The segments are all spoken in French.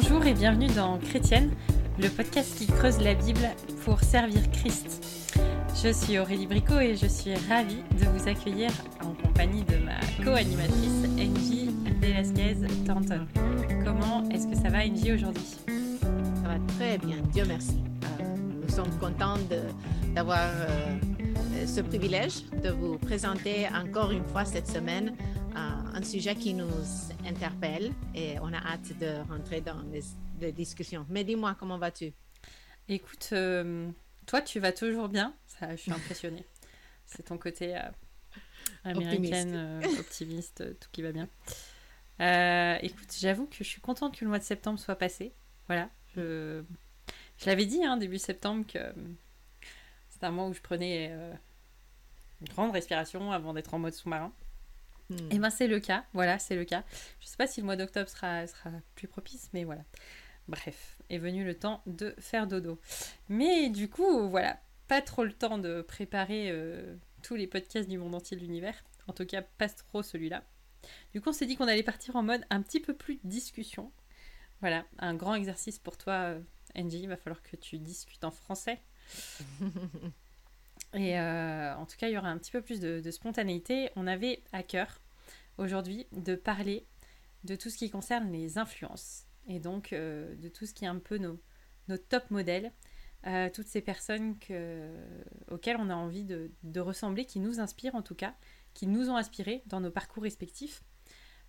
Bonjour et bienvenue dans Chrétienne, le podcast qui creuse la Bible pour servir Christ. Je suis Aurélie Bricot et je suis ravie de vous accueillir en compagnie de ma co-animatrice Angie Velasquez Thornton. Comment est-ce que ça va Angie aujourd'hui? Ça va très bien, Dieu merci. Euh, nous sommes contents d'avoir euh, ce privilège de vous présenter encore une fois cette semaine un sujet qui nous interpelle et on a hâte de rentrer dans les, discussions. Mais dis-moi, comment vas-tu? Écoute, euh, toi, tu vas toujours bien? Ça, je suis impressionnée. C'est ton côté euh, américaine, optimiste. tout qui va bien. écoute, j'avoue que je suis contente que le mois de septembre soit passé. Voilà, je, je l'avais dit hein, début septembre que c'était un mois où je prenais une grande respiration avant d'être en mode sous-marin. Et eh ben c'est le cas, voilà, c'est le cas. Je sais pas si le mois d'octobre sera, sera plus propice, mais voilà. Bref, est venu le temps de faire dodo. Mais du coup, voilà, pas trop le temps de préparer euh, tous les podcasts du monde entier de l'univers. En tout cas, pas trop celui-là. Du coup, on s'est dit qu'on allait partir en mode un petit peu plus discussion. Voilà, un grand exercice pour toi, euh, Angie. Il va falloir que tu discutes en français. Et euh, en tout cas, il y aura un petit peu plus de, spontanéité. On avait à cœur aujourd'hui de parler de tout ce qui concerne les influences et donc euh, de tout ce qui est un peu nos, nos top modèles, euh, toutes ces personnes que, auxquelles on a envie de, ressembler, qui nous inspirent en tout cas, qui nous ont inspirés dans nos parcours respectifs,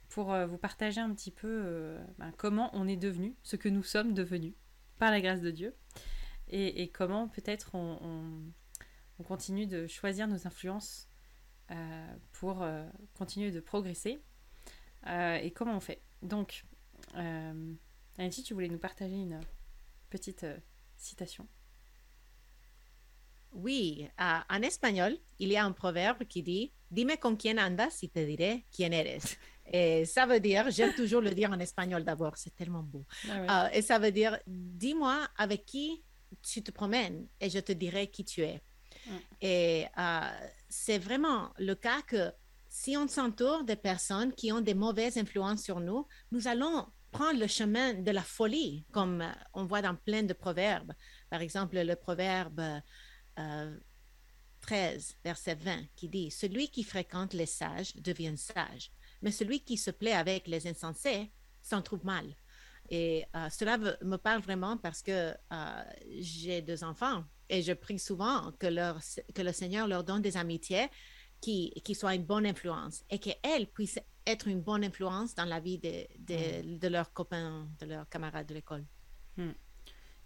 pour vous partager un petit peu ben, comment on est devenu, ce que nous sommes devenus par la grâce de Dieu, et, comment peut-être on continue de choisir nos influences euh, pour euh, continuer de progresser. Euh, et comment on fait? Donc, Angie, tu voulais nous partager une petite citation? Oui, en espagnol, il y a un proverbe qui dit Dime con quién andas y te diré quién eres. Et ça veut dire, j'aime toujours le dire en espagnol d'abord, c'est tellement beau. Ah et ça veut dire Dis-moi avec qui tu te promènes et je te dirai qui tu es. Mm. Et euh, c'est vraiment le cas que si on s'entoure de personnes qui ont des mauvaises influences sur nous, nous allons prendre le chemin de la folie, comme euh, on voit dans plein de proverbes. Par exemple, le proverbe 13, euh, verset 20, qui dit, Celui qui fréquente les sages devient sage, mais celui qui se plaît avec les insensés s'en trouve mal. Et cela me parle vraiment parce que j'ai deux enfants et je prie souvent que, leur, que le Seigneur leur donne des amitiés qui, qui soient une bonne influence et qu'elles puissent être une bonne influence dans la vie de, de, de leurs copains, de leurs camarades de l'école. Hmm.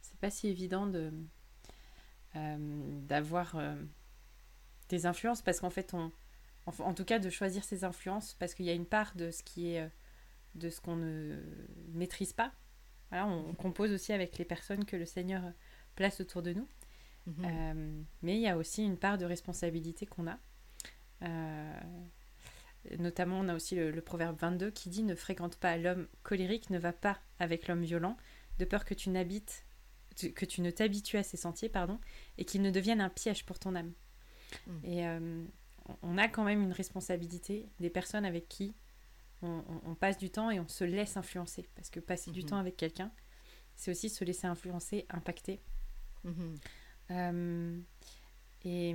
C'est pas si évident de euh, d'avoir euh, des influences parce qu'en fait, on, en, tout cas, de choisir ses influences parce qu'il y a une part de ce qui est euh, de ce qu'on ne maîtrise pas. Voilà, on compose aussi avec les personnes que le Seigneur place autour de nous. Mhm. Euh, mais il y a aussi une part de responsabilité qu'on a. Euh, notamment, on a aussi le, proverbe 22 qui dit Ne fréquente pas l'homme colérique, ne va pas avec l'homme violent, de peur que tu n'habites que tu ne t'habitues à ses sentiers, pardon, et qu'il ne devienne un piège pour ton âme. Mhm. Et euh, on a quand même une responsabilité des personnes avec qui on, passe du temps et on se laisse influencer. Parce que passer du mhm. temps avec quelqu'un, c'est aussi se laisser influencer, impacter. Euh, et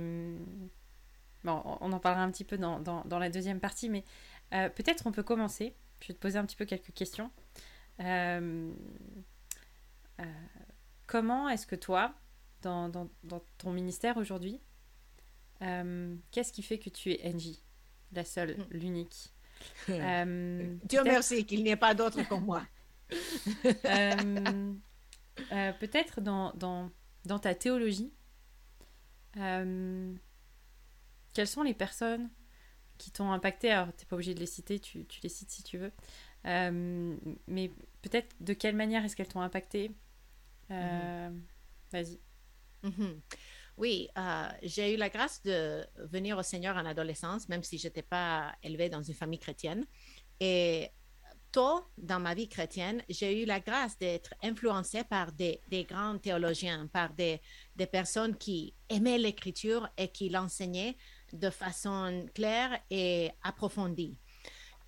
bon, on en parlera un petit peu dans, dans, la deuxième partie, mais euh, peut-être on peut commencer. Je vais te poser un petit peu quelques questions. Euh, comment est-ce que toi, dans, dans, dans ton ministère aujourd'hui, qu'est-ce qui fait que tu es NJ, la seule, hmm. l'unique? Dieu merci qu'il n'y ait pas d'autre comme moi. peut-être dans, dans, dans ta théologie, euh, quelles sont les personnes qui t'ont impacté? Alors, tu n'es pas obligé de les citer, tu, tu, les cites si tu veux. Euh, mais peut-être de quelle manière est-ce qu'elles t'ont impacté? Euh, mhm. Vas-y. Mhm. Oui, j'ai eu la grâce de venir au Seigneur en adolescence, même si je n'étais pas élevée dans une famille chrétienne. Et tôt dans ma vie chrétienne, j'ai eu la grâce d'être influencée par des, grands théologiens, par des, personnes qui aimaient l'écriture et qui l'enseignaient de façon claire et approfondie.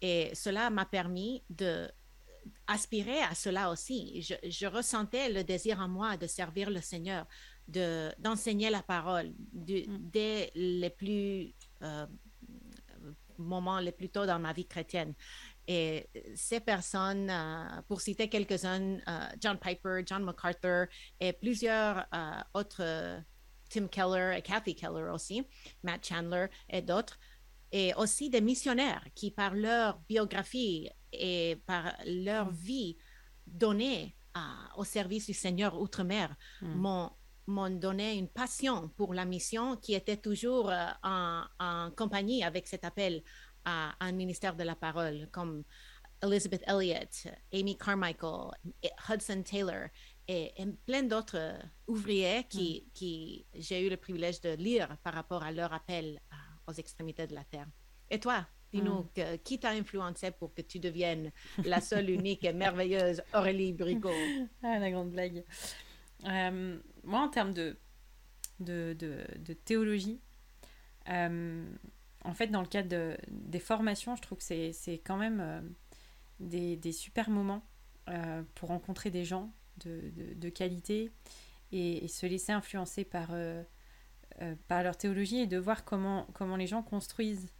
Et cela m'a permis de aspirais à cela aussi. Je, ressentais le désir en moi de servir le Seigneur, de, d'enseigner la parole mm. dès les plus euh, moments les plus tôt dans ma vie chrétienne. Et ces personnes, euh, pour citer quelques-uns, euh, John Piper, John MacArthur et plusieurs autres, Tim Keller et Kathy Keller aussi, Matt Chandler et d'autres, et aussi des missionnaires qui, par leur biographie et par leur mm. vie donnée au service du Seigneur outre-mer, mm. m'ont donné une passion pour la mission qui était toujours euh, en, compagnie avec cet appel à, un ministère de la parole, comme Elizabeth Elliot, Amy Carmichael, Hudson Taylor et, plein d'autres ouvriers qui, mm. qui j'ai eu le privilège de lire par rapport à leur appel aux extrémités de la Terre. Et toi, dis-nous, mm. qui t'a influencé pour que tu deviennes la seule, unique et merveilleuse Aurélie Bricot Ah, la grande blague. Euh, moi, en termes de, de, de, théologie, euh, en fait, dans le cadre des formations, je trouve que c'est quand même euh, des, des, super moments pour rencontrer des gens de, de qualité et, se laisser influencer par euh, par leur théologie et de voir comment, comment les gens construisent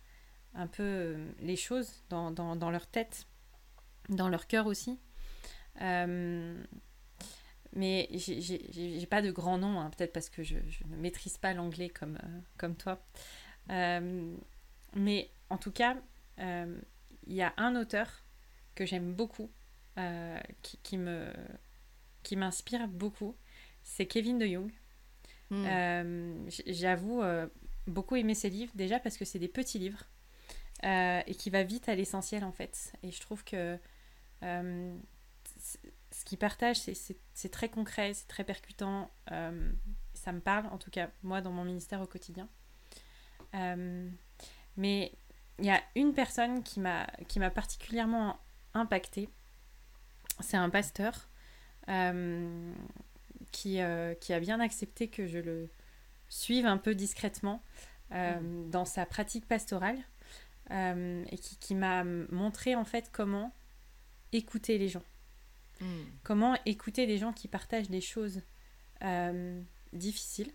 un peu euh, les choses dans, dans, leur tête, dans leur cœur aussi. Euh, mais j'ai pas de grand nom, hein, peut-être parce que je, ne maîtrise pas l'anglais comme, comme toi. Mais en tout cas, il y a un auteur que j'aime beaucoup, qui, qui, me qui m'inspire beaucoup, c'est Kevin de Jong. Hmm. Euh, j'avoue euh, beaucoup aimer ces livres, déjà parce que c'est des petits livres euh, et qui va vite à l'essentiel en fait. Et je trouve que ce qu'il partage, c'est très concret, c'est très percutant. ça me parle, en tout cas, moi, dans mon ministère au quotidien. Mais il y a une personne qui m'a particulièrement impactée. C'est un pasteur qui, euh, qui a bien accepté que je le suive un peu discrètement euh, mm. dans sa pratique pastorale euh, et qui, qui m'a montré en fait comment écouter les gens. Mm. Comment écouter des gens qui partagent des choses difficiles,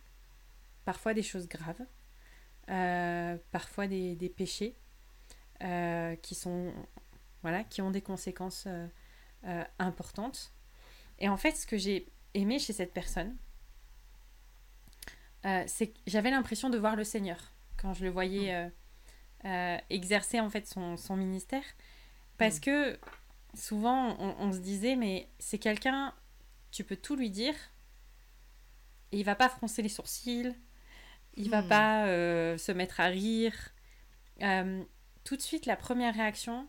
parfois des choses graves, parfois des, des péchés qui sont voilà qui ont des conséquences importantes. Et en fait, ce que j'ai aimé chez cette personne, euh, c'est que j'avais l'impression de voir le Seigneur quand je le voyais mm. euh, euh, exercer en fait son, son ministère. Parce mm. que souvent on, se disait, mais c'est quelqu'un, tu peux tout lui dire, et il va pas froncer les sourcils, il va mm. pas se mettre à rire. tout de suite, la première réaction,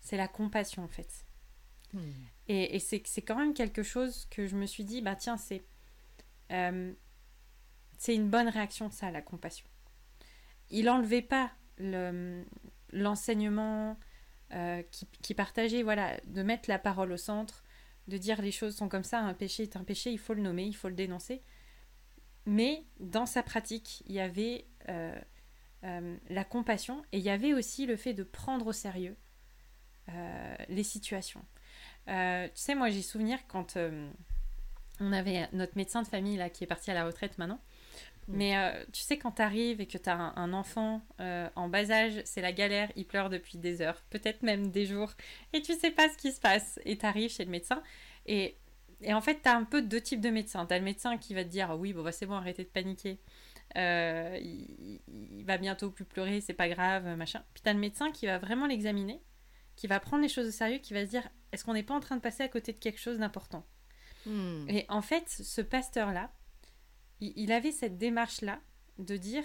c'est la compassion en fait. Et, c'est quand même quelque chose que je me suis dit, bah tiens, c'est euh, c'est une bonne réaction, ça, la compassion. Il enlevait pas l'enseignement euh, qui, qui, partageait, voilà, de mettre la parole au centre, de dire les choses sont comme ça, un péché est un péché, il faut le nommer, il faut le dénoncer. Mais dans sa pratique, il y avait euh, la compassion et il y avait aussi le fait de prendre au sérieux les situations. Euh, tu sais, moi j'ai souvenir quand euh, on avait notre médecin de famille là qui est parti à la retraite maintenant. Mm. Mais euh, tu sais, quand tu arrives et que tu as un, enfant en bas âge, c'est la galère, il pleure depuis des heures, peut-être même des jours, et tu sais pas ce qui se passe. Et tu arrives chez le médecin, et, et en fait, tu as un peu deux types de médecins. Tu as le médecin qui va te dire Oui, bon, bah, c'est bon, arrêtez de paniquer. il, il, va bientôt plus pleurer, c'est pas grave, machin. Puis tu as le médecin qui va vraiment l'examiner, qui va prendre les choses au sérieux, qui va se dire est-ce qu'on n'est pas en train de passer à côté de quelque chose d'important? Hmm. Et en fait, ce pasteur-là, il, avait cette démarche-là de dire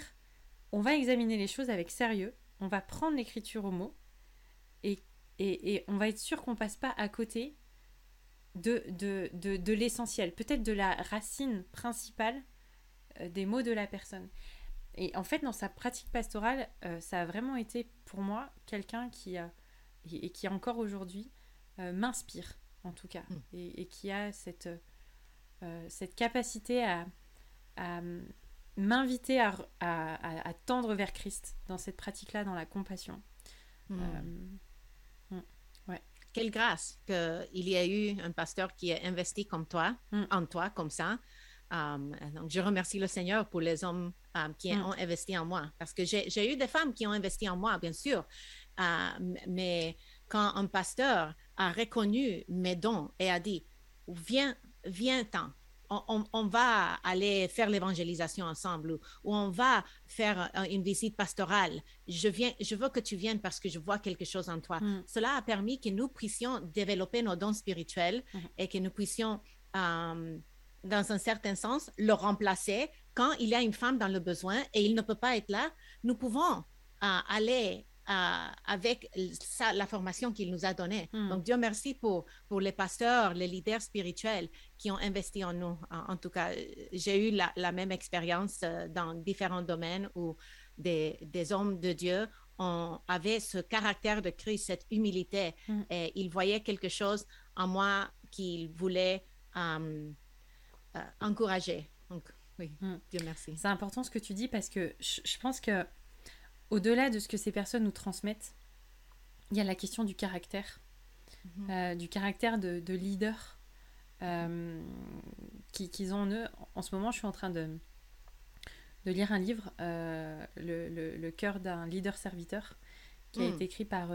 on va examiner les choses avec sérieux, on va prendre l'écriture au mot, et, et, on va être sûr qu'on passe pas à côté de, de, de, l'essentiel, peut-être de la racine principale euh, des mots de la personne. Et en fait, dans sa pratique pastorale, euh, ça a vraiment été pour moi quelqu'un qui a, et qui encore aujourd'hui, euh, m'inspire, en tout cas, mm. et, qui a cette, euh, cette capacité à, m'inviter à, à, tendre vers Christ dans cette pratique-là, dans la compassion. Mm. Quelle grâce qu'il y a eu un pasteur qui a investi comme toi, mm. en toi, comme ça. Um, donc, je remercie le Seigneur pour les hommes um, qui mm. ont investi en moi. Parce que j'ai eu des femmes qui ont investi en moi, bien sûr. Uh, mais quand un pasteur a reconnu mes dons et a dit, viens, viens-t'en, on, va aller faire l'évangélisation ensemble ou, on va faire une visite pastorale. Je, viens, je veux que tu viennes parce que je vois quelque chose en toi. Mm. Cela a permis que nous puissions développer nos dons spirituels mm-hmm. et que nous puissions, euh, dans un certain sens, le remplacer quand il y a une femme dans le besoin et il ne peut pas être là. Nous pouvons euh, aller avec la formation qu'il nous a donnée. Hmm. Donc, Dieu merci pour, pour les pasteurs, les leaders spirituels qui ont investi en nous. En, tout cas, j'ai eu la, même expérience euh, dans différents domaines où des, des hommes de Dieu ont, avaient ce caractère de Christ, cette humilité, hmm. et ils voyaient quelque chose en moi qu'ils voulaient euh, euh, encourager. Donc, oui, hmm. Dieu merci. C'est important ce que tu dis parce que je pense que au-delà de ce que ces personnes nous transmettent, il y a la question du caractère, mhm. euh, du caractère de, leader euh, qu'ils ont en eux. En ce moment, je suis en train de, de lire un livre, euh, le, cœur d'un leader serviteur, qui a hmm. été écrit par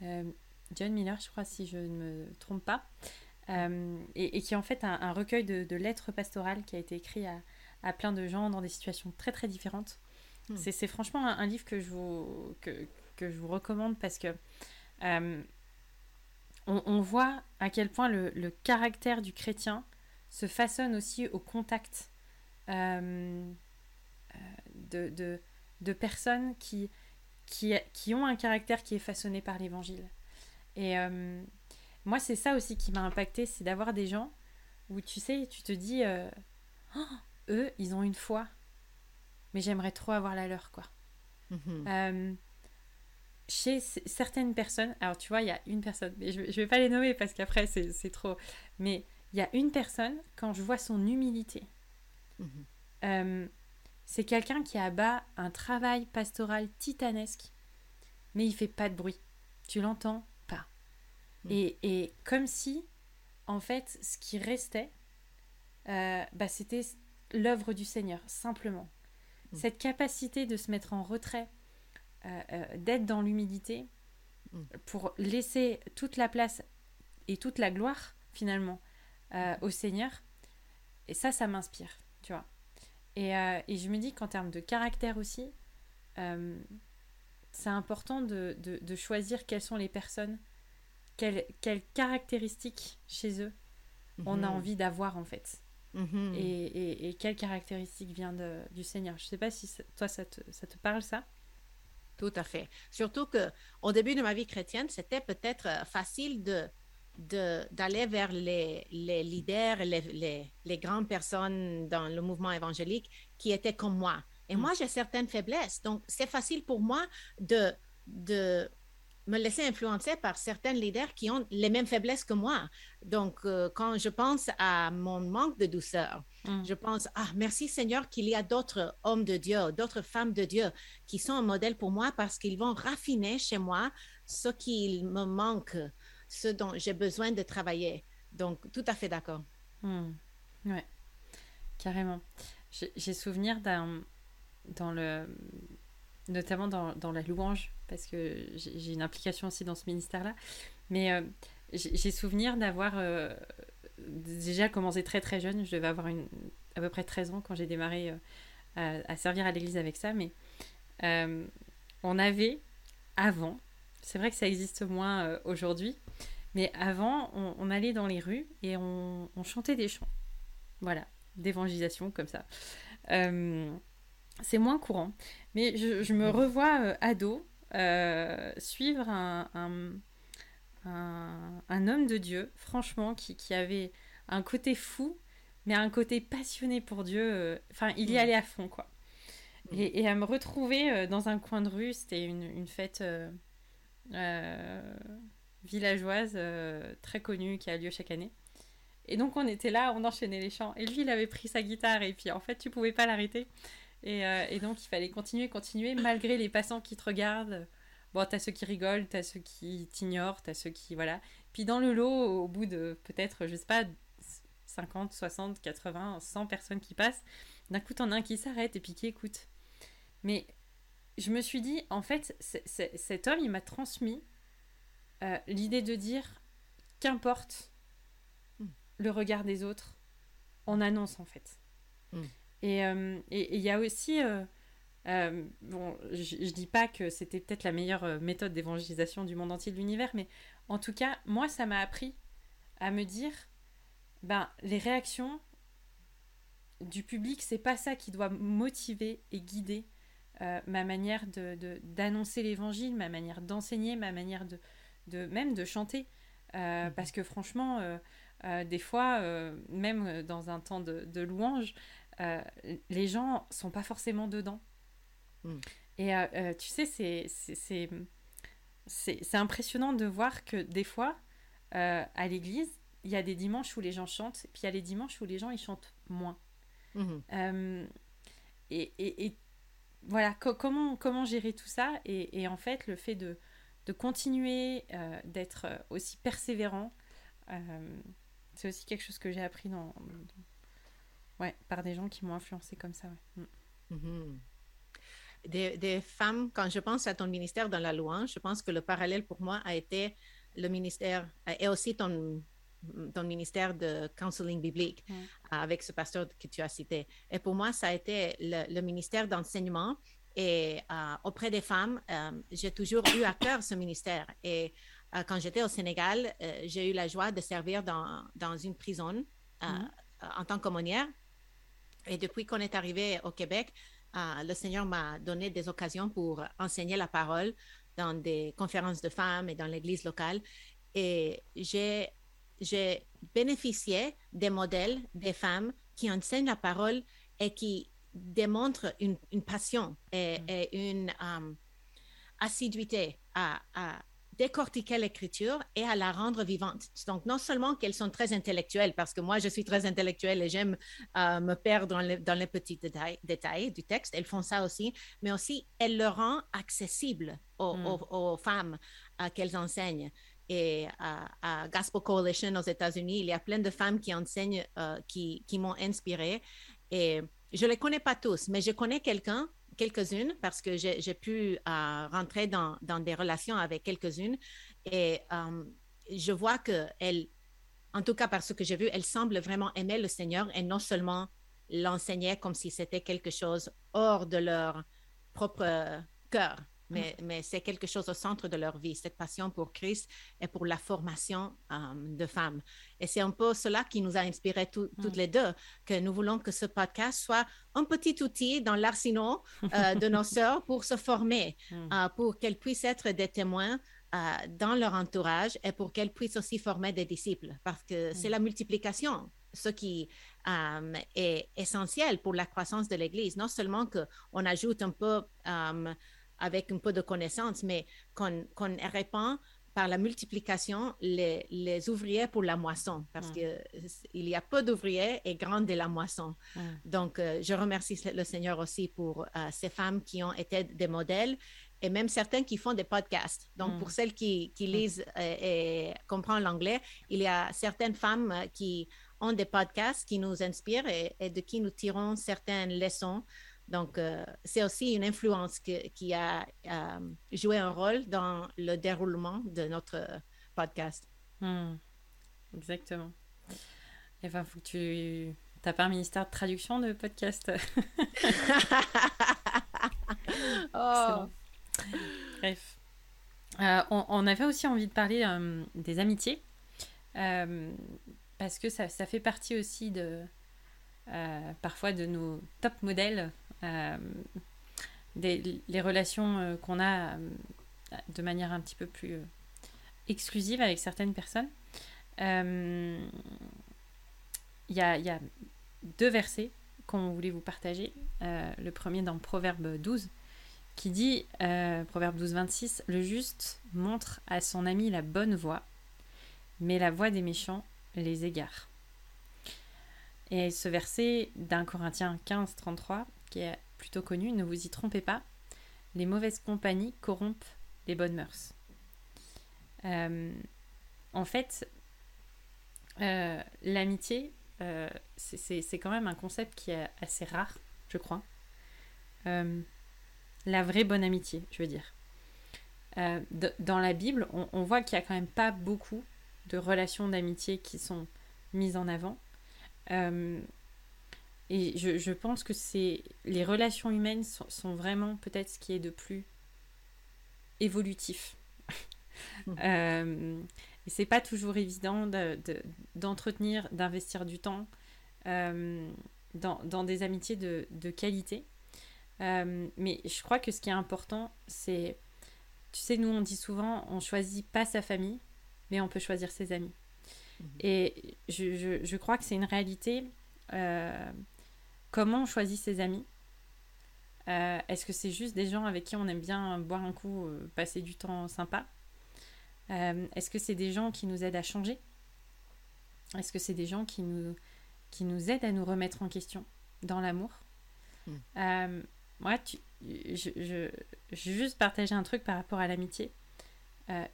John Miller, je crois, si je ne me trompe pas, et, qui est en fait un, recueil de, lettres pastorales qui a été écrit à, à plein de gens dans des situations très très différentes. Hmm. C'est franchement un, livre que je vous, que, que, je vous recommande parce que euh, on, voit à quel point le, le, caractère du chrétien se façonne aussi au contact euh, euh, de, de, de, personnes qui, qui, qui, ont un caractère qui est façonné par l'évangile. Et moi, c'est ça aussi qui m'a impacté, c'est d'avoir des gens où tu sais, tu te dis, oh, eux, ils ont une foi mais j'aimerais trop avoir la leur, quoi. Mhm. Euh, chez certaines personnes, alors tu vois, il y a une personne, mais je, ne vais pas les nommer parce qu'après c'est trop, mais il y a une personne, quand je vois son humilité, mhm. euh, c'est quelqu'un qui abat un travail pastoral titanesque, mais il fait pas de bruit. Tu l'entends pas. Mhm. Et, et, comme si, en fait, ce qui restait, euh, bah, c'était l'œuvre du Seigneur, simplement. Mm. cette capacité de se mettre en retrait, euh, euh, d'être dans l'humilité, mm. pour laisser toute la place et toute la gloire, finalement, euh, au Seigneur. Et ça, ça m'inspire, tu vois. Et, et, je me dis qu'en termes de caractère aussi, c'est important de, de, choisir quelles sont les personnes, quelles, quelles caractéristiques chez eux on a mm-hmm. envie d'avoir en fait. Mhm. Et, et, quelle caractéristique vient de, du Seigneur? Je ne sais pas si toi, ça te, ça te, parle, ça? Tout à fait. Surtout que au début de ma vie chrétienne, c'était peut-être euh, facile de d'aller vers les, les leaders, les, les, les, grandes personnes dans le mouvement évangélique qui étaient comme moi. Et mm. moi, j'ai certaines faiblesses. Donc, c'est facile pour moi de, de me laisser influencer par certains leaders qui ont les mêmes faiblesses que moi. Donc, euh, quand je pense à mon manque de douceur, mm. je pense, ah, merci Seigneur qu'il y a d'autres hommes de Dieu, d'autres femmes de Dieu qui sont un modèle pour moi parce qu'ils vont raffiner chez moi ce qu'il me manque, ce dont j'ai besoin de travailler. Donc, tout à fait d'accord. Mm. Oui, carrément. J'ai souvenir d'un, dans le, notamment dans, dans la louange, parce que j'ai une implication aussi dans ce ministère-là. Mais euh, j'ai souvenir d'avoir euh, déjà commencé très très jeune. Je devais avoir une, à peu près 13 ans quand j'ai démarré euh, à, servir à l'église avec ça. Mais on avait avant, c'est vrai que ça existe moins aujourd'hui, mais avant, on, allait dans les rues et on, on chantait des chants. Voilà, d'évangélisation comme ça. C'est moins courant. Mais je, je me revois ado euh, suivre un, un, homme de Dieu, franchement, qui, qui, avait un côté fou, mais un côté passionné pour Dieu. Euh, enfin, il y mm. allait à fond, quoi. Mm. Et, et, à me retrouver euh, dans un coin de rue, c'était une, une, fête villageoise très connue qui a lieu chaque année. Et donc on était là, on enchaînait les chants. Et lui, il avait pris sa guitare et puis en fait, tu pouvais pas l'arrêter. Et, euh, et, donc, il fallait continuer, continuer, malgré les passants qui te regardent. bon, t'as ceux qui rigolent, t'as ceux qui t'ignorent, t'as ceux qui. Voilà. Puis dans le lot, au bout de peut-être, je sais pas, 50, 60, 80, 100 personnes qui passent, d'un coup, t'en as un qui s'arrête et puis qui écoute. Mais je me suis dit, en fait, cet homme, il m'a transmis euh, l'idée de dire qu'importe hmm. le regard des autres, on annonce en fait. Hmm. Euh, et il y a aussi, euh, bon, je, ne dis pas que c'était peut-être la meilleure méthode d'évangélisation du monde entier de l'univers, mais en tout cas, moi, ça m'a appris à me dire, ben, les réactions du public, c'est pas ça qui doit motiver et guider euh, ma manière de, d'annoncer l'évangile, ma manière d'enseigner, ma manière de, de même de chanter. Euh, mhm. Parce que franchement, euh, des fois, même dans un temps de, louange, les gens sont pas forcément dedans. Mhm. Et tu sais, c'est, c'est, c'est, impressionnant de voir que des fois, à l'église, il y a des dimanches où les gens chantent, puis il y a les dimanches où les gens ils chantent moins. Mhm. et, et, et, voilà, comment, comment gérer tout ça et, en fait, le fait de, de continuer euh, d'être euh, aussi persévérant, euh, c'est aussi quelque chose que j'ai appris dans, ouais, par des gens qui m'ont influencé comme ça. Mm. Mm-hmm. Des, des, femmes, quand je pense à ton ministère dans la louange, je pense que le parallèle pour moi a été le ministère et aussi ton ton ministère de counseling biblique avec ce pasteur que tu as cité. Et pour moi, ça a été le, ministère d'enseignement. Et euh, auprès des femmes, euh, j'ai toujours eu à cœur ce ministère. Et euh, quand j'étais au Sénégal, j'ai eu la joie de servir dans, dans une prison mm. en tant qu'aumônière. Et depuis qu'on est arrivé au Québec, le Seigneur m'a donné des occasions pour enseigner la parole dans des conférences de femmes et dans l'église locale. Et j'ai j'ai bénéficié des modèles des femmes qui enseignent la parole et qui démontrent une, passion et, mm. une um, assiduité à, décortiquer l'écriture et à la rendre vivante. Donc, non seulement qu'elles sont très intellectuelles, parce que moi, je suis très intellectuelle et j'aime euh, me perdre dans les, dans les petits détails, détails, du texte, elles font ça aussi, mais aussi, elles le rendent accessible aux, mm. aux femmes euh, qu'elles enseignent et à, Gospel Coalition aux États-Unis, il y a plein de femmes qui enseignent, euh, qui, qui m'ont inspirée. Et je ne les connais pas tous, mais je connais quelqu'un, quelques-unes, parce que j'ai pu euh, rentrer dans, des relations avec quelques-unes. Et euh, je vois qu'elles, en tout cas par ce que j'ai vu, elles semblent vraiment aimer le Seigneur et non seulement l'enseigner comme si c'était quelque chose hors de leur propre cœur. Mm. mais, c'est quelque chose au centre de leur vie, cette passion pour Christ et pour la formation euh, de femmes. Et c'est un peu cela qui nous a inspiré toutes mm. les deux, que nous voulons que ce podcast soit un petit outil dans l'arsenal euh, de nos sœurs pour se former, mm. euh, pour qu'elles puissent être des témoins dans leur entourage et pour qu'elles puissent aussi former des disciples, parce que c'est la multiplication ce qui est essentiel pour la croissance de l'Église. Non seulement qu'on ajoute un peu avec un peu de connaissances, mais qu'on répand par la multiplication les, les, ouvriers pour la moisson, parce que qu'il y a peu d'ouvriers et grande est la moisson. Donc, euh, je remercie le Seigneur aussi pour euh, ces femmes qui ont été des modèles et même certains qui font des podcasts. Donc, pour celles qui, qui lisent et, comprennent l'anglais, il y a certaines femmes qui ont des podcasts qui nous inspirent et, et de qui nous tirons certaines leçons donc, euh, c'est aussi une influence qui a euh, joué un rôle dans le déroulement de notre podcast. Hmm. Exactement. Et enfin, faut que tu... T'as pas un ministère de traduction de podcast? Oh. Bref. Euh, on, avait aussi envie de parler des amitiés. parce que ça, ça, fait partie aussi de... parfois de nos top modèles euh, les relations euh, qu'on a euh, de manière un petit peu plus exclusive avec certaines personnes. Il y a, y, a, deux versets qu'on voulait vous partager. le premier dans Proverbe 12, qui dit, Proverbe 12, 26, Le juste montre à son ami la bonne voie, mais la voie des méchants les égare. Et ce verset d'un Corinthiens 15, 33 qui est plutôt connu, ne vous y trompez pas, les mauvaises compagnies corrompent les bonnes mœurs. en fait, l'amitié, c'est quand même un concept qui est assez rare, je crois. la vraie bonne amitié, je veux dire. dans la Bible, on, on voit qu'il n'y a quand même pas beaucoup de relations d'amitié qui sont mises en avant. Euh, et je, je, pense que c'est les relations humaines sont, vraiment peut-être ce qui est de plus évolutif. Mmh. euh, et c'est pas toujours évident d'entretenir, de, d'investir du temps euh, dans, dans, des amitiés de, de qualité. Euh, mais je crois que ce qui est important, c'est, tu sais, nous on dit souvent, on choisit pas sa famille, mais on peut choisir ses amis. Et je, je, je, crois que c'est une réalité. Euh, comment on choisit ses amis euh, Est-ce que c'est juste des gens avec qui on aime bien boire un coup, euh, passer du temps sympa? Est-ce que c'est des gens qui nous aident à changer? Est-ce que c'est des gens qui nous, qui nous aident à nous remettre en question dans l'amour? Moi, tu, je, je, je, vais juste partager un truc par rapport à l'amitié.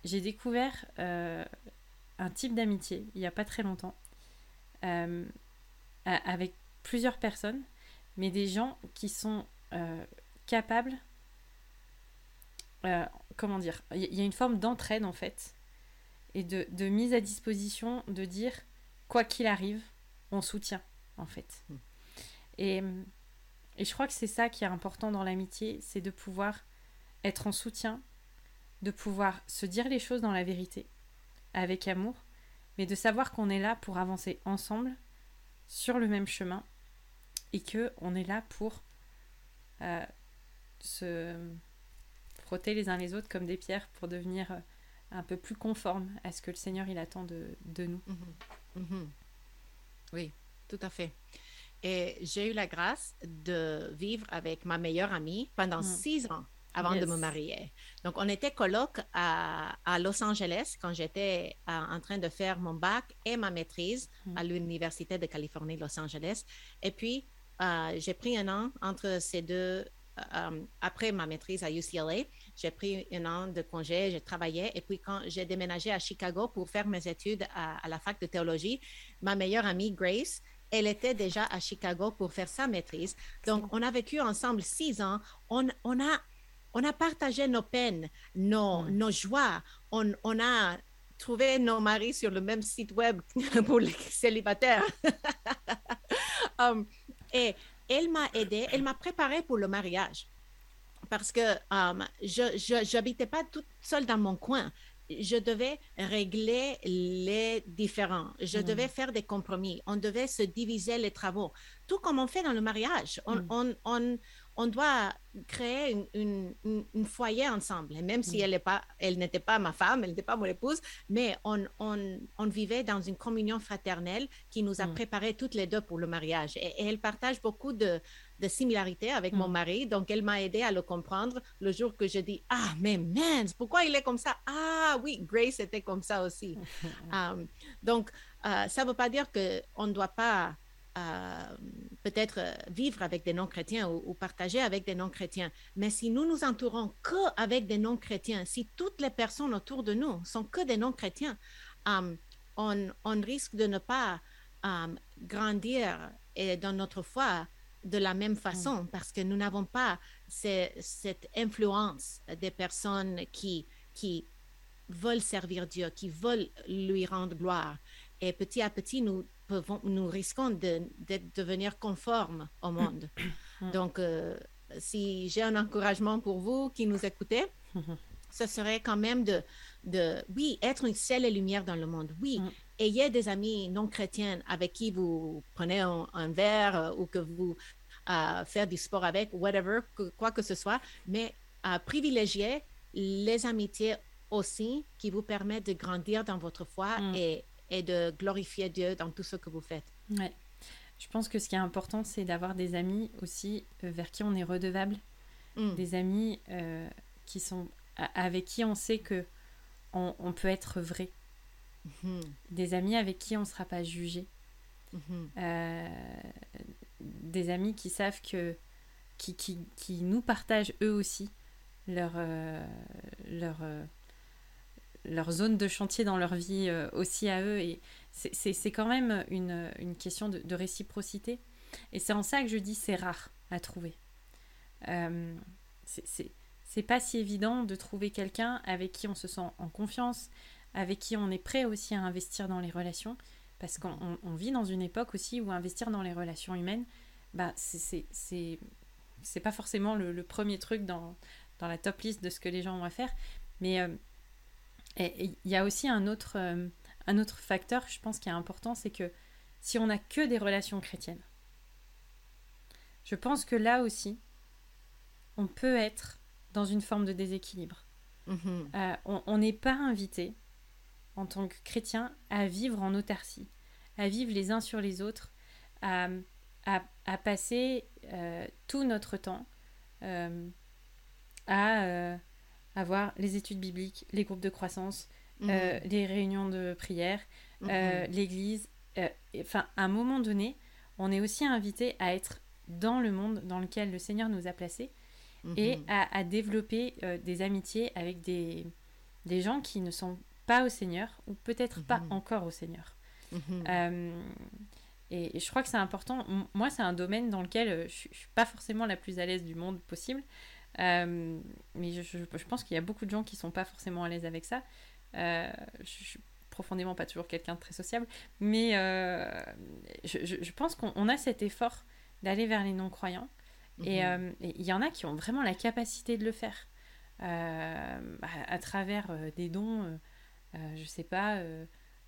j'ai découvert un type d'amitié il n'y a pas très longtemps euh, avec plusieurs personnes, mais des gens qui sont euh, capables, euh, comment dire, il y a une forme d'entraide en fait, et de, de, mise à disposition de dire, quoi qu'il arrive, on soutient en fait. Hmm. Et, et je crois que c'est ça qui est important dans l'amitié, c'est de pouvoir être en soutien, de pouvoir se dire les choses dans la vérité, avec amour, mais de savoir qu'on est là pour avancer ensemble sur le même chemin et que on est là pour euh, se frotter les uns les autres comme des pierres pour devenir euh, un peu plus conforme à ce que le Seigneur il attend de, de nous. Mhm. Mhm. Oui, tout à fait. Et j'ai eu la grâce de vivre avec ma meilleure amie pendant mm. six ans avant de me marier. Donc, on était coloc à, à Los Angeles quand j'étais euh, en train de faire mon bac et ma maîtrise mm. à l'Université de Californie, Los Angeles. Et puis, euh, j'ai pris un an entre ces deux. Euh, après ma maîtrise à UCLA, j'ai pris un an de congé, j'ai travaillé. Et puis, quand j'ai déménagé à Chicago pour faire mes études à, à la fac de théologie, ma meilleure amie, Grace, elle était déjà à Chicago pour faire sa maîtrise. Donc, on a vécu ensemble six ans. On, on a on a partagé nos peines, nos, mm. nos joies. On, on, a trouvé nos maris sur le même site web pour les célibataires. um, et elle m'a aidé, elle m'a préparé pour le mariage. Parce que um, je n'habitais pas toute seule dans mon coin je devais régler les différends. Je mm. devais faire des compromis. On devait se diviser les travaux. Tout comme on fait dans le mariage. On, mm. on, on, on doit créer une, une, foyer ensemble. Et même si mm. elle, est pas, elle n'était pas ma femme, elle n'était pas mon épouse, mais on, on, on, vivait dans une communion fraternelle qui nous a mm. préparés toutes les deux pour le mariage. Et, elle partage beaucoup de, de similarités avec mon mm. mari, donc elle m'a aidé à le comprendre le jour que je dis Ah, mais man, pourquoi il est comme ça? Ah oui, Grace était comme ça aussi. Um, donc, euh, ça ne veut pas dire qu'on ne doit pas peut-être euh, vivre avec des non-chrétiens ou, partager avec des non-chrétiens. Mais si nous nous entourons que avec des non-chrétiens, si toutes les personnes autour de nous sont que des non-chrétiens, um, on, on, risque de ne pas um, grandir et dans notre foi de la même façon mm. parce que nous n'avons pas cette influence des personnes qui, qui veulent servir Dieu, qui veulent lui rendre gloire. Et petit à petit, nous nous risquons de, devenir conformes au monde. Donc, euh, si j'ai un encouragement pour vous qui nous écoutez, ce serait quand même de, de, oui, être une seule lumière dans le monde. Oui, mm. ayez des amis non chrétiens avec qui vous prenez un, verre euh, ou que vous euh, faites du sport avec, whatever, quoi que ce soit, mais euh, privilégiez les amitiés aussi qui vous permettent de grandir dans votre foi mm. et et de glorifier Dieu dans tout ce que vous faites. Ouais. Je pense que ce qui est important, c'est d'avoir des amis aussi euh, vers qui on est redevable, mm. des amis euh, qui sont avec qui on sait que on, on peut être vrai, mm-hmm. des amis avec qui on ne sera pas jugé, mm-hmm. euh, des amis qui savent que qui, qui, qui, nous partagent eux aussi leur, leur, leur zone de chantier dans leur vie aussi à eux. Et c'est quand même une, une question de, réciprocité. Et c'est en ça que je dis c'est rare à trouver. c'est pas si évident de trouver quelqu'un avec qui on se sent en confiance, avec qui on est prêt aussi à investir dans les relations, parce qu'on vit dans une époque aussi où investir dans les relations humaines, bah, c'est pas forcément le, premier truc dans, dans la top liste de ce que les gens vont faire, mais euh, il y a aussi un autre, euh, un autre facteur, je pense, qui est important, c'est que si on n'a que des relations chrétiennes, je pense que là aussi, on peut être dans une forme de déséquilibre. Mm-hmm. Euh, on n'est pas invité en tant que chrétien à vivre en autarcie, à vivre les uns sur les autres, à, à, passer euh, tout notre temps à avoir les études bibliques, les groupes de croissance, mhm. les réunions de prière, mhm. l'église. Enfin, à un moment donné, on est aussi invité à être dans le monde dans lequel le Seigneur nous a placés et mhm. à, développer des amitiés avec des, des gens qui ne sont pas au Seigneur ou peut-être pas encore au Seigneur. Et, je crois que c'est important. Moi, c'est un domaine dans lequel euh, je ne suis pas forcément la plus à l'aise du monde possible. Euh, mais je, je, pense qu'il y a beaucoup de gens qui sont pas forcément à l'aise avec ça. Euh, je, suis profondément pas toujours quelqu'un de très sociable. Mais je, je, pense qu'on a cet effort d'aller vers les non-croyants. Et mhm. il y en a qui ont vraiment la capacité de le faire. À, travers des dons, je sais pas,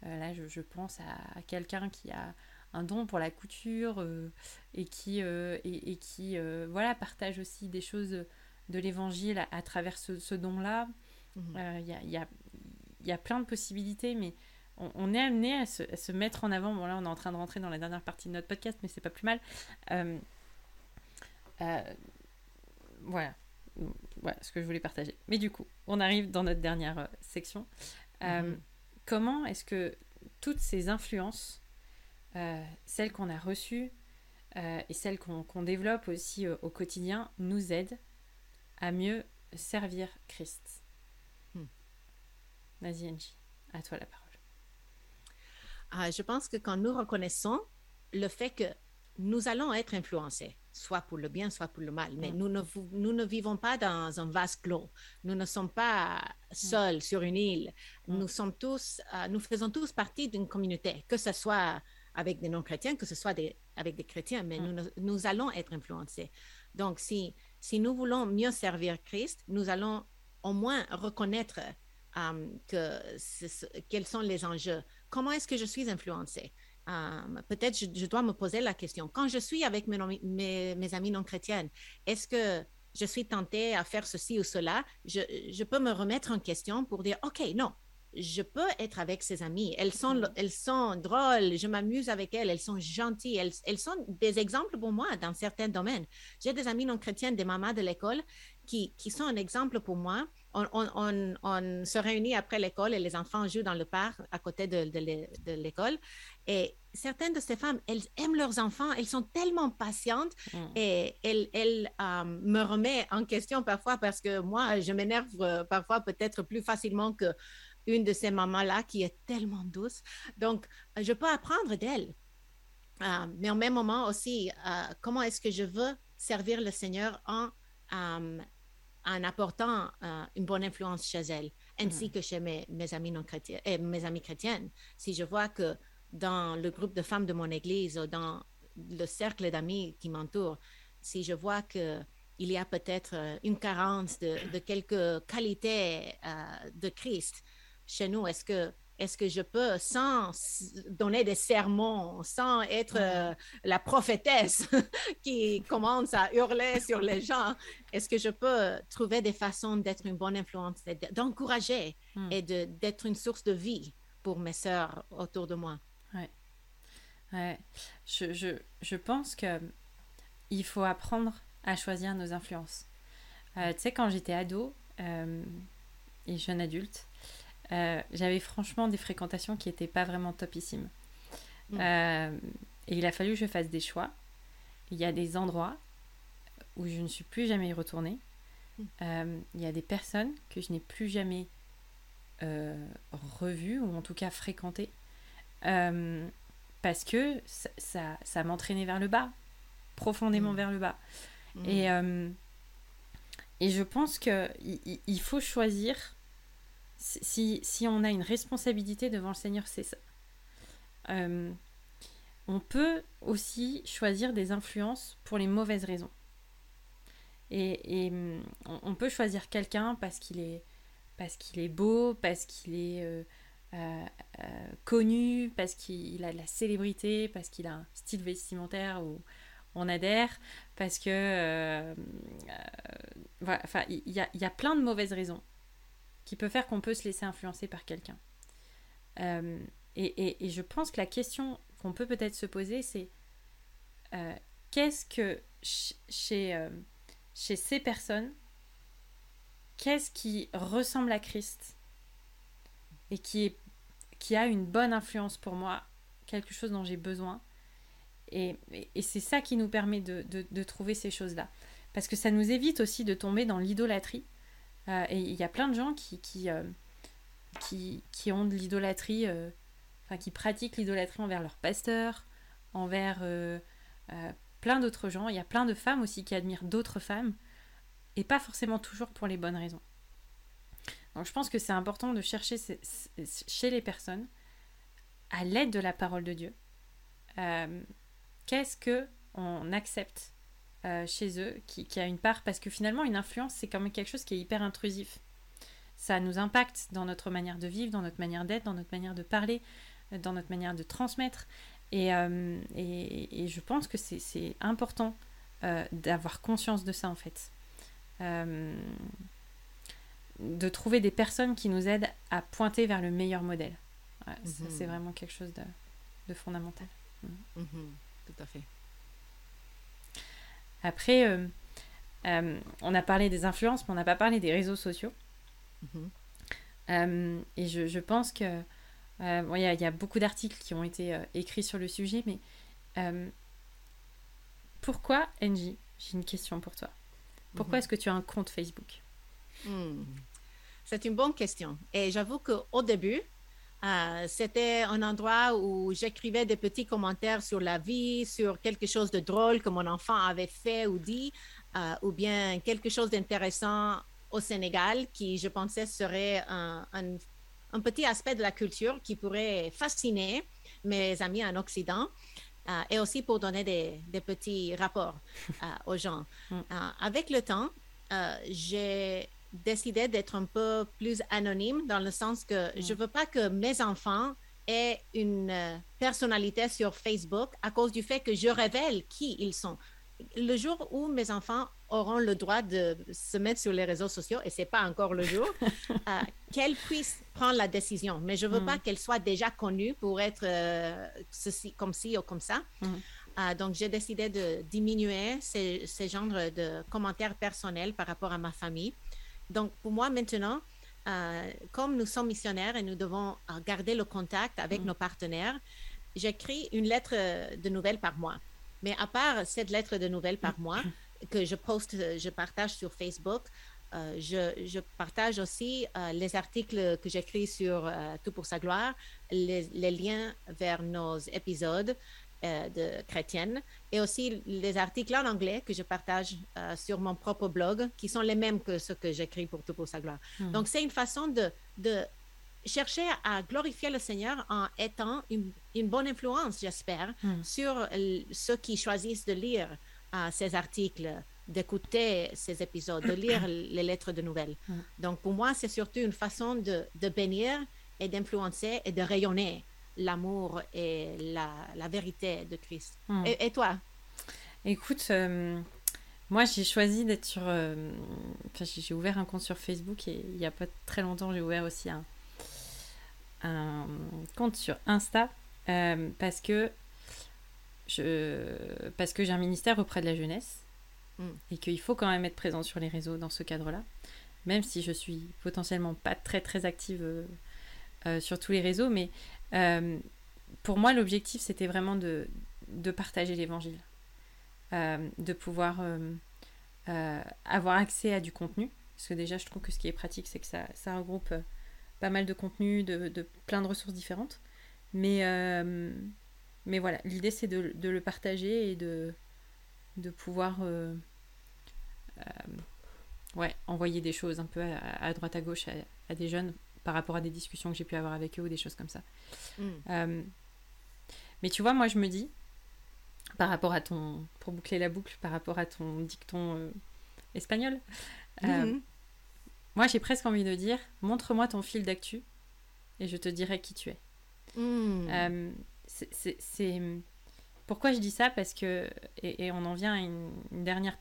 là je, pense à quelqu'un qui a un don pour la couture euh, et qui, euh, et, qui euh, voilà, partage aussi des choses de l'évangile à, travers ce, don-là. Mhm. Il y, a, y, a, y, a, plein de possibilités, mais on, est amené à se, se, mettre en avant. Bon, là, on est en train de rentrer dans la dernière partie de notre podcast, mais c'est pas plus mal. voilà. voilà ce que je voulais partager. Mais du coup, on arrive dans notre dernière section. Mhm. Comment est-ce que toutes ces influences euh, celles qu'on a reçues euh, et celles qu'on développe aussi euh, au quotidien nous aident à mieux servir Christ. Hmm. Vas-y Angie, à toi la parole. Ah, je pense que quand nous reconnaissons le fait que nous allons être influencés, soit pour le bien, soit pour le mal. Mais nous, ne, nous ne vivons pas dans un vase clos. Nous ne sommes pas seuls sur une île. Nous sommes tous, nous faisons tous partie d'une communauté, que ce soit avec des non-chrétiens, que ce soit des, avec des chrétiens, mais nous, nous allons être influencés. Donc, si, si nous voulons mieux servir Christ, nous allons au moins reconnaître euh, que quels sont les enjeux. Comment est-ce que je suis influencé? Euh, peut-être je, je, dois me poser la question. Quand je suis avec mes, amis non chrétiennes, est-ce que je suis tentée à faire ceci ou cela? Je peux me remettre en question pour dire, OK, non, je peux être avec ses amis. Elles sont, mm-hmm. elles sont drôles, je m'amuse avec elles, elles sont gentilles, elles, elles, sont des exemples pour moi dans certains domaines. J'ai des amis non chrétiennes, des mamans de l'école qui, qui, sont un exemple pour moi. On, on, on, se réunit après l'école et les enfants jouent dans le parc à côté de, de l'école. Et certaines de ces femmes, elles aiment leurs enfants, elles sont tellement patientes mm. et elles, elles euh, me remettent en question parfois parce que moi, je m'énerve euh, parfois peut-être plus facilement que une de ces mamans-là qui est tellement douce. Donc, euh, je peux apprendre d'elle. Euh, mais en même moment aussi, euh, comment est-ce que je veux servir le Seigneur en, en apportant une bonne influence chez elle, ainsi mm. que chez mes, mes amis non chrétiens, et mes amis chrétiennes. Si je vois que dans le groupe de femmes de mon église ou dans le cercle d'amis qui m'entourent, si je vois que il y a peut-être une carence de, de quelques qualités de Christ, chez nous? Est-ce que, est que je peux, sans donner des sermons, sans être euh, la prophétesse qui commence à hurler sur les gens, est-ce que je peux trouver des façons d'être une bonne influence, d'encourager hmm. et d'être une source de vie pour mes sœurs autour de moi? Ouais. ouais. Je, je, je pense que il faut apprendre à choisir nos influences. Euh, tu sais, quand j'étais ado euh, et jeune adulte, euh, j'avais franchement des fréquentations qui n'étaient pas vraiment topissimes. Mm. Euh, et il a fallu que je fasse des choix. Il y a des endroits où je ne suis plus jamais retournée. il y a des personnes que je n'ai plus jamais revues, ou en tout cas fréquentées, parce que ça, ça, m'entraînait vers le bas, profondément vers le bas. Et, et je pense qu'il il faut choisir si, si, on a une responsabilité devant le Seigneur, c'est ça. Euh, on peut aussi choisir des influences pour les mauvaises raisons. Et, et on peut choisir quelqu'un parce qu'il est, est beau, parce qu'il est euh, euh, connu, parce qu'il a de la célébrité, parce qu'il a un style vestimentaire où on adhère, parce que... il y a plein de mauvaises raisons qui peut faire qu'on peut se laisser influencer par quelqu'un. Euh, et, je pense que la question qu'on peut peut-être se poser, c'est euh, qu'est-ce que chez, euh, chez ces personnes, qu'est-ce qui ressemble à Christ et qui, est, qui a une bonne influence pour moi, quelque chose dont j'ai besoin? Et, c'est ça qui nous permet de trouver ces choses-là. Parce que ça nous évite aussi de tomber dans l'idolâtrie euh, et il y a plein de gens qui, qui, euh, qui, qui, ont de l'idolâtrie, euh, enfin qui pratiquent l'idolâtrie envers leur pasteur, envers plein d'autres gens. Il y a plein de femmes aussi qui admirent d'autres femmes, et pas forcément toujours pour les bonnes raisons. Donc je pense que c'est important de chercher chez les personnes, à l'aide de la parole de Dieu, qu'est-ce que on accepte euh, chez eux qui, a une part, parce que finalement une influence c'est quand même quelque chose qui est hyper intrusif. Ça nous impacte dans notre manière de vivre, dans notre manière d'être, dans notre manière de parler, euh, dans notre manière de transmettre. Et, euh, et, je pense que c'est important d'avoir conscience de ça en fait. de trouver des personnes qui nous aident à pointer vers le meilleur modèle. C'est mhm. vraiment quelque chose de, fondamental. Mhm. Tout à fait. Après, euh, euh, on a parlé des influences, mais on n'a pas parlé des réseaux sociaux. Mhm. Euh, et je, pense que il y, a beaucoup d'articles qui ont été écrits sur le sujet, mais pourquoi, Angie, j'ai une question pour toi. Pourquoi mhm. est-ce que tu as un compte Facebook? Hmm. C'est une bonne question. Et j'avoue qu'au début, euh, c'était un endroit où j'écrivais des petits commentaires sur la vie, sur quelque chose de drôle que mon enfant avait fait ou dit, euh, ou bien quelque chose d'intéressant au Sénégal qui, je pensais, serait un, petit aspect de la culture qui pourrait fasciner mes amis en Occident. Euh, et aussi pour donner des, petits rapports aux gens. Mm. avec le temps, j'ai décidé d'être un peu plus anonyme dans le sens que je veux pas que mes enfants aient une euh, personnalité sur Facebook à cause du fait que je révèle qui ils sont. Le jour où mes enfants auront le droit de se mettre sur les réseaux sociaux, et c'est pas encore le jour, euh, qu'elles puissent prendre la décision. Mais je veux mm. pas qu'elles soient déjà connues pour être euh, ceci, comme ci ou comme ça. Mm. donc, j'ai décidé de diminuer ces, ces genres de commentaires personnels par rapport à ma famille. Donc, pour moi, maintenant, euh, comme nous sommes missionnaires et nous devons euh, garder le contact avec mm. nos partenaires, j'écris une lettre de nouvelles par mois. Mais à part cette lettre de nouvelles par mois que je poste, je partage sur Facebook, euh, je, partage aussi les articles que j'écris sur Tout pour sa gloire, les, liens vers nos épisodes, euh, de chrétienne et aussi les articles en anglais que je partage euh, sur mon propre blog qui sont les mêmes que ceux que j'écris pour Tout pour sa gloire. Hmm. Donc, c'est une façon de, de, chercher à glorifier le Seigneur en étant une, bonne influence, j'espère, hmm. sur ceux qui choisissent de lire euh, ces articles d'écouter ces épisodes, de lire les lettres de nouvelles. Hmm. Donc, pour moi, c'est surtout une façon de, de bénir et d'influencer et de rayonner l'amour et la, vérité de Christ. Hmm. Et, toi? Écoute, euh, moi j'ai choisi d'être sur... Euh, enfin, j'ai ouvert un compte sur Facebook et il n'y a pas très longtemps j'ai ouvert aussi un, un compte sur Insta euh, parce que je parce que j'ai un ministère auprès de la jeunesse hmm. et qu'il faut quand même être présent sur les réseaux dans ce cadre-là, même si je suis potentiellement pas très très active sur tous les réseaux, mais euh, pour moi, l'objectif, c'était vraiment de, partager l'évangile, euh, de pouvoir avoir accès à du contenu. Parce que déjà, je trouve que ce qui est pratique, c'est que ça, regroupe pas mal de contenu, de, plein de ressources différentes. Mais, voilà, l'idée, c'est de, le partager et de, pouvoir envoyer des choses un peu à, droite à gauche à, des jeunes par rapport à des discussions que j'ai pu avoir avec eux ou des choses comme ça. Mm. Euh, mais tu vois, moi je me dis, par rapport à ton, pour boucler la boucle, par rapport à ton dicton euh, espagnol, euh, mm-hmm. moi j'ai presque envie de dire, montre-moi ton fil d'actu et je te dirai qui tu es. Mm. c'est pourquoi je dis ça? Parce que et, on en vient à une, dernière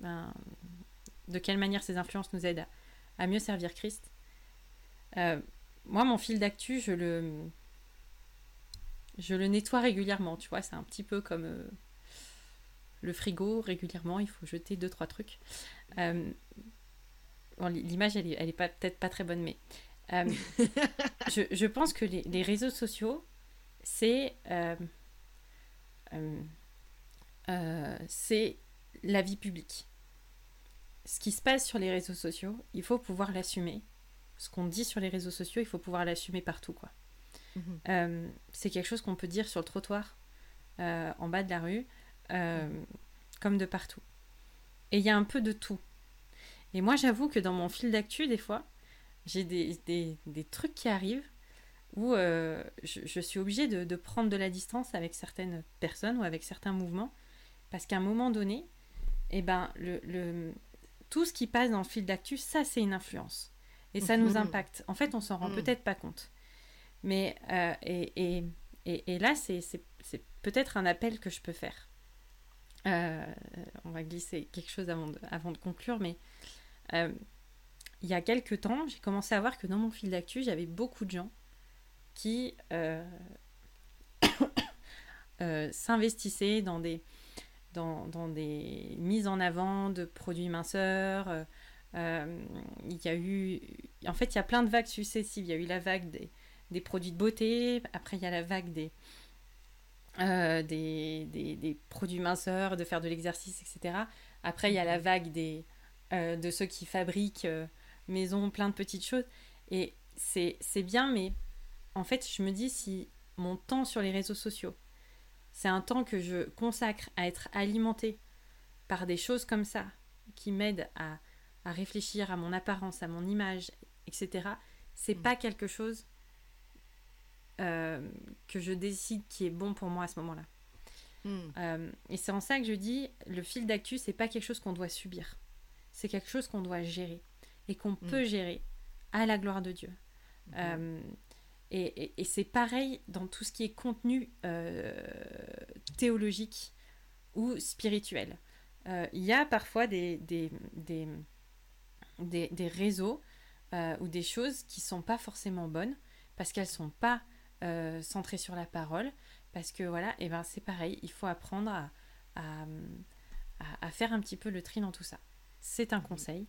de quelle manière ces influences nous aident à, mieux servir Christ? Euh, moi, mon fil d'actu, je le, je le nettoie régulièrement. Tu vois, c'est un petit peu comme euh, le frigo. Régulièrement, il faut jeter deux trois trucs. Euh, l'image, elle elle est peut-être pas très bonne, mais je, je, pense que les, les réseaux sociaux, c'est c'est la vie publique ce qui se passe sur les réseaux sociaux, il faut pouvoir l'assumer. Ce qu'on dit sur les réseaux sociaux, il faut pouvoir l'assumer partout, quoi. Mhm. Euh, c'est quelque chose qu'on peut dire sur le trottoir, euh, en bas de la rue, euh, comme de partout. Et il y a un peu de tout. Et moi, j'avoue que dans mon fil d'actu, des fois, j'ai des, trucs qui arrivent où je, suis obligée de, prendre de la distance avec certaines personnes ou avec certains mouvements, parce qu'à un moment donné, eh ben, le, tout ce qui passe dans le fil d'actu, ça, c'est une influence. Et ça nous mhm. impacte. En fait, on s'en rend mhm. peut-être pas compte. Mais, euh, et, et, et, là, c'est peut-être un appel que je peux faire. Euh, on va glisser quelque chose avant de, avant de conclure, mais euh, il y a quelques temps, j'ai commencé à voir que dans mon fil d'actu, j'avais beaucoup de gens qui s'investissaient dans des, dans, dans, des mises en avant de produits minceurs. Euh, euh, il y a eu. En fait, il y a plein de vagues successives. Il y a eu la vague des, produits de beauté, après, il y a la vague des. Euh, produits minceurs, de faire de l'exercice, etc. Après, il y a la vague des, de ceux qui fabriquent maison, plein de petites choses. Et c'est bien, mais en fait, je me dis si mon temps sur les réseaux sociaux, c'est un temps que je consacre à être alimenté par des choses comme ça, qui m'aident à, réfléchir à mon apparence, à mon image, etc. C'est mm. pas quelque chose euh, que je décide qui est bon pour moi à ce moment-là. Mm. Euh, et c'est en ça que je dis, le fil d'actu, c'est pas quelque chose qu'on doit subir. C'est quelque chose qu'on doit gérer et qu'on mm. peut gérer à la gloire de Dieu. Euh, et, c'est pareil dans tout ce qui est contenu théologique ou spirituel. Il y a parfois des, des, des, des, réseaux euh, ou des choses qui sont pas forcément bonnes parce qu'elles sont pas centrées sur la parole. Parce que voilà, et ben c'est pareil, il faut apprendre à, à, à, faire un petit peu le tri dans tout ça. C'est un conseil.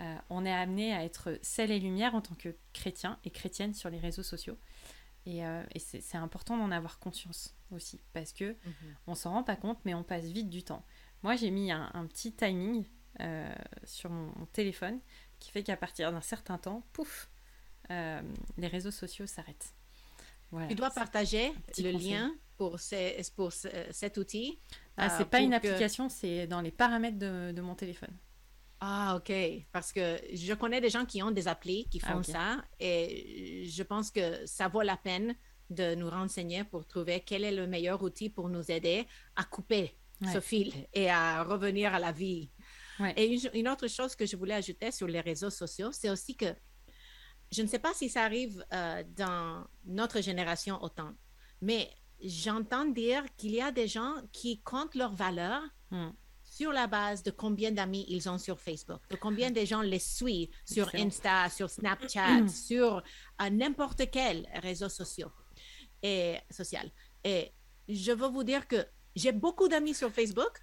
Euh, on est amené à être sel et lumière en tant que chrétien et chrétienne sur les réseaux sociaux. Et, euh, c'est important d'en avoir conscience aussi, parce que mhm. on s'en rend pas compte, mais on passe vite du temps. Moi, j'ai mis un, petit timing euh, sur mon, téléphone qui fait qu'à partir d'un certain temps, pouf, les réseaux sociaux s'arrêtent. tu dois partager le lien pour, pour cet outil. Ah, c'est pas une application, c'est dans les paramètres de mon téléphone. Ah, OK. Parce que je connais des gens qui ont des applis qui font ah, ça et je pense que ça vaut la peine de nous renseigner pour trouver quel est le meilleur outil pour nous aider à couper ce fil et à revenir à la vie. Et une, autre chose que je voulais ajouter sur les réseaux sociaux, c'est aussi que je ne sais pas si ça arrive euh, dans notre génération autant, mais j'entends dire qu'il y a des gens qui comptent leurs valeurs hmm sur la base de combien d'amis ils ont sur Facebook, de combien de gens les suivent sur Insta, sur Snapchat, sur euh, n'importe quel réseau social. Et, social. Et je veux vous dire que j'ai beaucoup d'amis sur Facebook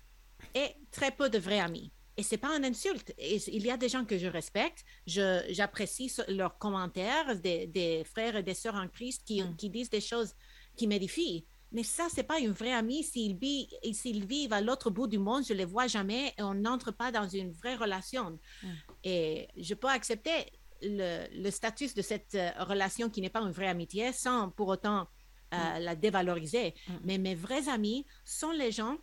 et très peu de vrais amis. Et c'est pas une insulte. il y a des gens que je respecte, j'apprécie leurs commentaires, des, frères et des sœurs en Christ qui, mm. qui disent des choses qui m'édifient. mais ça, c'est pas une vraie amie. S'ils vivent, à l'autre bout du monde, je les vois jamais et on n'entre pas dans une vraie relation. Mm. Et je peux accepter le, le, statut de cette euh, relation qui n'est pas une vraie amitié sans pour autant euh, mm. la dévaloriser. Mais mes vrais amis sont les gens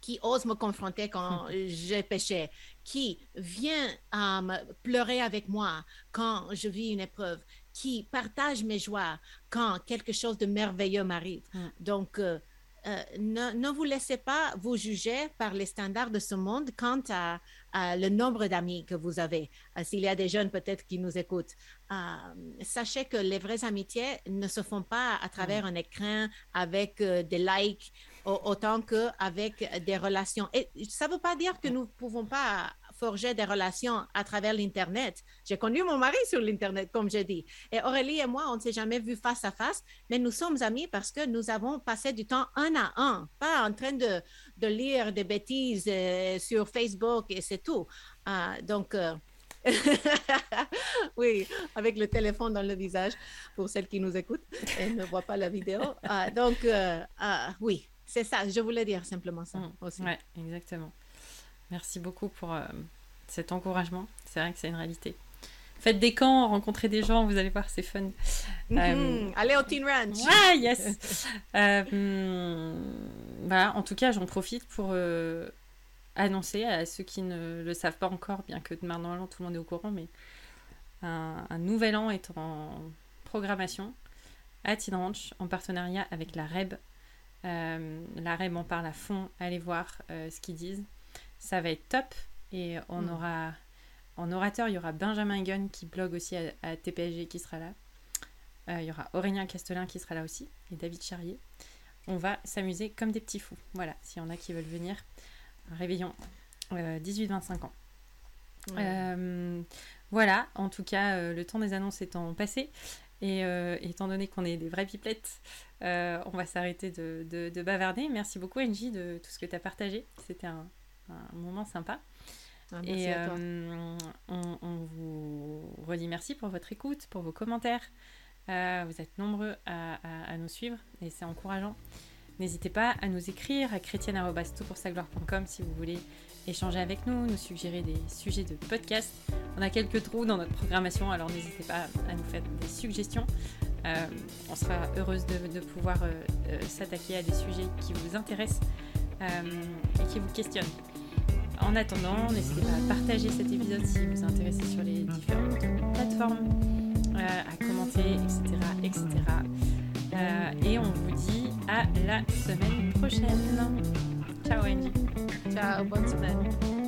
qui osent me confronter quand j'ai péché, qui vient à me pleurer avec moi quand je vis une épreuve, qui partage mes joies quand quelque chose de merveilleux m'arrive. Donc, euh, euh, ne, vous laissez pas vous juger par les standards de ce monde quant à, le nombre d'amis que vous avez. Euh, s'il y a des jeunes peut-être qui nous écoutent, sachez que les vraies amitiés ne se font pas à travers un écran avec des likes autant qu'avec des relations. Et ça ne veut pas dire que nous ne pouvons pas forger des relations à travers l'Internet. J'ai connu mon mari sur l'Internet, comme j'ai dit. Et Aurélie et moi, on ne s'est jamais vus face à face, mais nous sommes amis parce que nous avons passé du temps un à un, pas en train de, de lire des bêtises euh, sur Facebook et c'est tout. Ah, donc, euh, oui, avec le téléphone dans le visage pour celles qui nous écoutent et ne voient pas la vidéo. Ah, donc, euh, ah, oui, c'est ça. Je voulais dire simplement ça mmh. aussi. Oui, exactement. Merci beaucoup pour euh, cet encouragement. C'est vrai que c'est une réalité. Faites des camps, rencontrez des gens, vous allez voir, c'est fun. Mhm. Euh, allez au Teen Ranch. Ah, yes. euh, bah, en tout cas, j'en profite pour annoncer à ceux qui ne le savent pas encore, bien que normalement tout le monde est au courant, mais un, un nouvel an est en programmation à Teen Ranch en partenariat avec la REB. La REB en parle à fond, allez voir ce qu'ils disent ça va être top. Et on mm. aura en orateur, il y aura Benjamin Gunn qui blogue aussi à, TPSG qui sera là. Euh, il y aura Aurélien Castelin qui sera là aussi et David Charrier. On va s'amuser comme des petits fous. Voilà, s'il y en a qui veulent venir, réveillon 18-25 euh, ans. Euh, voilà, en tout cas, le temps des annonces étant passé, et étant donné qu'on est des vraies pipelettes, on va s'arrêter de, de, bavarder. Merci beaucoup, Angie, de tout ce que tu as partagé. C'était un, un moment sympa. Ah, et euh, on, vous redit merci pour votre écoute, pour vos commentaires. Euh, vous êtes nombreux à, à, nous suivre et c'est encourageant. N'hésitez pas à nous écrire à chrétienne.com si vous voulez échanger avec nous, nous suggérer des sujets de podcast. On a quelques trous dans notre programmation, alors n'hésitez pas à nous faire des suggestions. Euh, on sera heureuse de, pouvoir s'attaquer à des sujets qui vous intéressent et qui vous questionnent. En attendant, n'hésitez pas à partager cet épisode si vous intéressez sur les différentes plateformes, euh, à commenter, etc. etc. Euh, et on vous dit à la semaine prochaine. Ciao Angie. Ciao, bonne semaine.